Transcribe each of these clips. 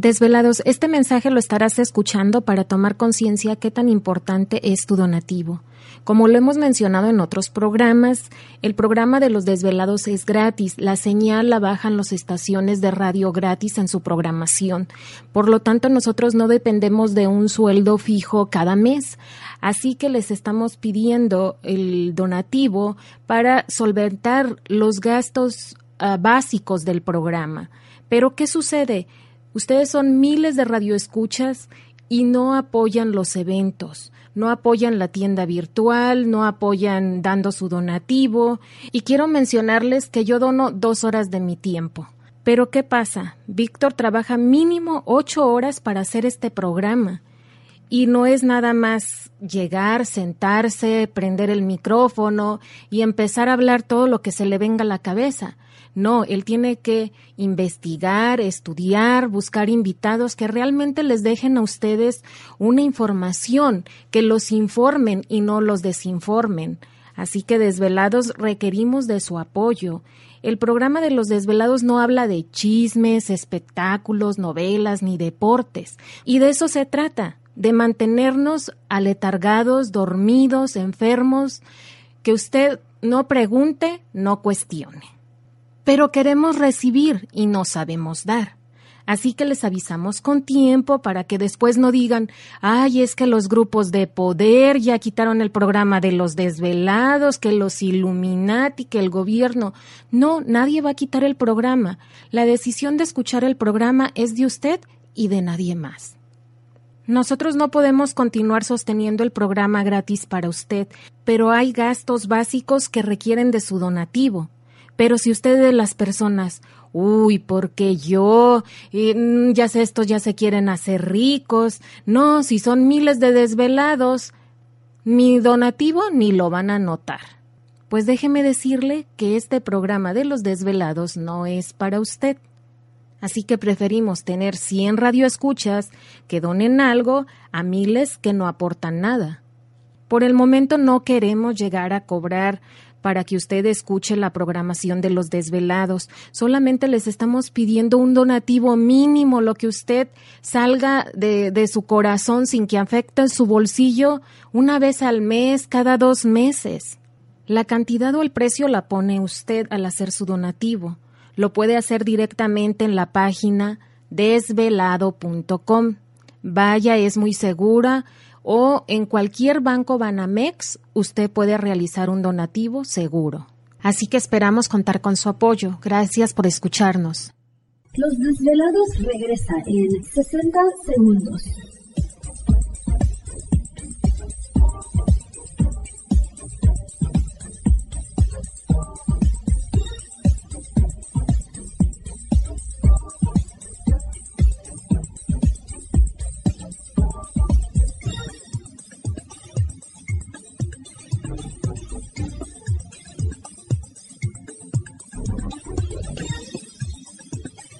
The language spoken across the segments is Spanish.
Desvelados, este mensaje lo estarás escuchando para tomar conciencia qué tan importante es tu donativo. Como lo hemos mencionado en otros programas, el programa de los desvelados es gratis. La señal la bajan las estaciones de radio gratis en su programación. Por lo tanto, nosotros no dependemos de un sueldo fijo cada mes. Así que les estamos pidiendo el donativo para solventar los gastos uh, básicos del programa. Pero, ¿qué sucede? Ustedes son miles de radioescuchas y no apoyan los eventos, no apoyan la tienda virtual, no apoyan dando su donativo. Y quiero mencionarles que yo dono dos horas de mi tiempo. Pero ¿qué pasa? Víctor trabaja mínimo ocho horas para hacer este programa. Y no es nada más llegar, sentarse, prender el micrófono y empezar a hablar todo lo que se le venga a la cabeza. No, él tiene que investigar, estudiar, buscar invitados que realmente les dejen a ustedes una información, que los informen y no los desinformen. Así que desvelados requerimos de su apoyo. El programa de los desvelados no habla de chismes, espectáculos, novelas ni deportes. Y de eso se trata, de mantenernos aletargados, dormidos, enfermos, que usted no pregunte, no cuestione pero queremos recibir y no sabemos dar. Así que les avisamos con tiempo para que después no digan, ay, es que los grupos de poder ya quitaron el programa de los desvelados, que los Illuminati, que el gobierno. No, nadie va a quitar el programa. La decisión de escuchar el programa es de usted y de nadie más. Nosotros no podemos continuar sosteniendo el programa gratis para usted, pero hay gastos básicos que requieren de su donativo. Pero si usted de las personas, uy, porque yo, mm, ya sé, estos ya se quieren hacer ricos, no, si son miles de desvelados, mi donativo ni lo van a notar. Pues déjeme decirle que este programa de los desvelados no es para usted. Así que preferimos tener 100 radioescuchas que donen algo a miles que no aportan nada. Por el momento no queremos llegar a cobrar para que usted escuche la programación de los desvelados. Solamente les estamos pidiendo un donativo mínimo, lo que usted salga de, de su corazón sin que afecte su bolsillo una vez al mes, cada dos meses. La cantidad o el precio la pone usted al hacer su donativo. Lo puede hacer directamente en la página desvelado.com. Vaya, es muy segura o en cualquier banco Banamex usted puede realizar un donativo seguro. Así que esperamos contar con su apoyo. Gracias por escucharnos. Los desvelados regresa en 60 segundos.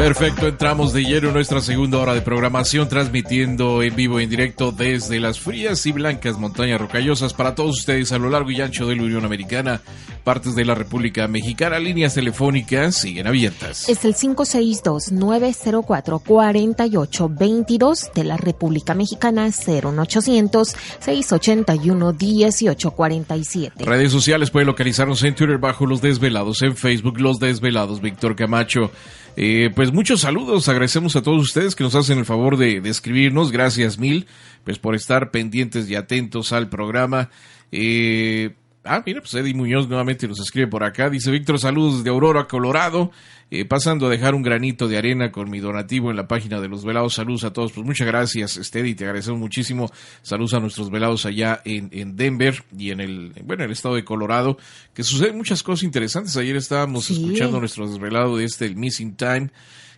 Perfecto, entramos de lleno en nuestra segunda hora de programación, transmitiendo en vivo y en directo desde las frías y blancas montañas rocallosas para todos ustedes a lo largo y ancho de la Unión Americana, partes de la República Mexicana, líneas telefónicas siguen abiertas. Es el 562-904-4822 de la República Mexicana, 01800-681-1847. Redes sociales puede localizarnos en Twitter bajo Los Desvelados, en Facebook Los Desvelados, Víctor Camacho. Eh, pues muchos saludos, agradecemos a todos ustedes que nos hacen el favor de, de escribirnos, gracias mil, pues por estar pendientes y atentos al programa. Eh, ah, mira, pues Eddie Muñoz nuevamente nos escribe por acá, dice Víctor, saludos desde Aurora, Colorado, eh, pasando a dejar un granito de arena con mi donativo en la página de los velados, saludos a todos, pues muchas gracias, Eddie, te agradecemos muchísimo, saludos a nuestros velados allá en, en Denver y en el, bueno, en el estado de Colorado, que suceden muchas cosas interesantes, ayer estábamos Sí. escuchando nuestro desvelado de este, el Missing Time,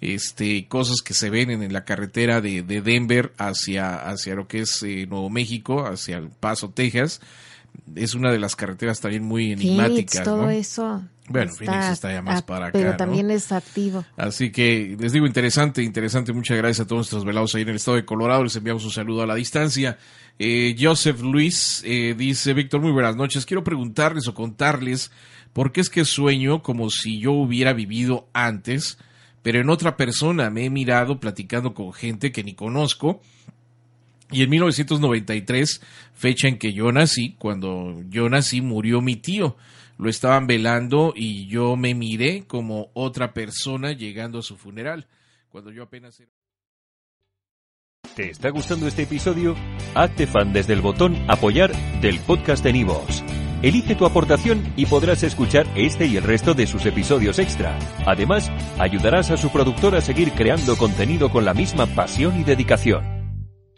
este, cosas que se ven en, en la carretera de, de Denver hacia, hacia lo que es eh, Nuevo México, hacia El Paso, Texas. Es una de las carreteras también muy enigmáticas. Todo ¿no? eso. Bueno, Phoenix está ya más para acá, Pero ¿no? también es activo. Así que les digo, interesante, interesante. Muchas gracias a todos nuestros velados ahí en el estado de Colorado. Les enviamos un saludo a la distancia. Eh, Joseph Luis eh, dice, Víctor, muy buenas noches. Quiero preguntarles o contarles por qué es que sueño como si yo hubiera vivido antes, pero en otra persona me he mirado platicando con gente que ni conozco. Y en 1993, fecha en que yo nací, cuando yo nací murió mi tío. Lo estaban velando y yo me miré como otra persona llegando a su funeral. Cuando yo apenas era... ¿Te está gustando este episodio? Hazte fan desde el botón Apoyar del podcast de Nivos. Elige tu aportación y podrás escuchar este y el resto de sus episodios extra. Además, ayudarás a su productor a seguir creando contenido con la misma pasión y dedicación.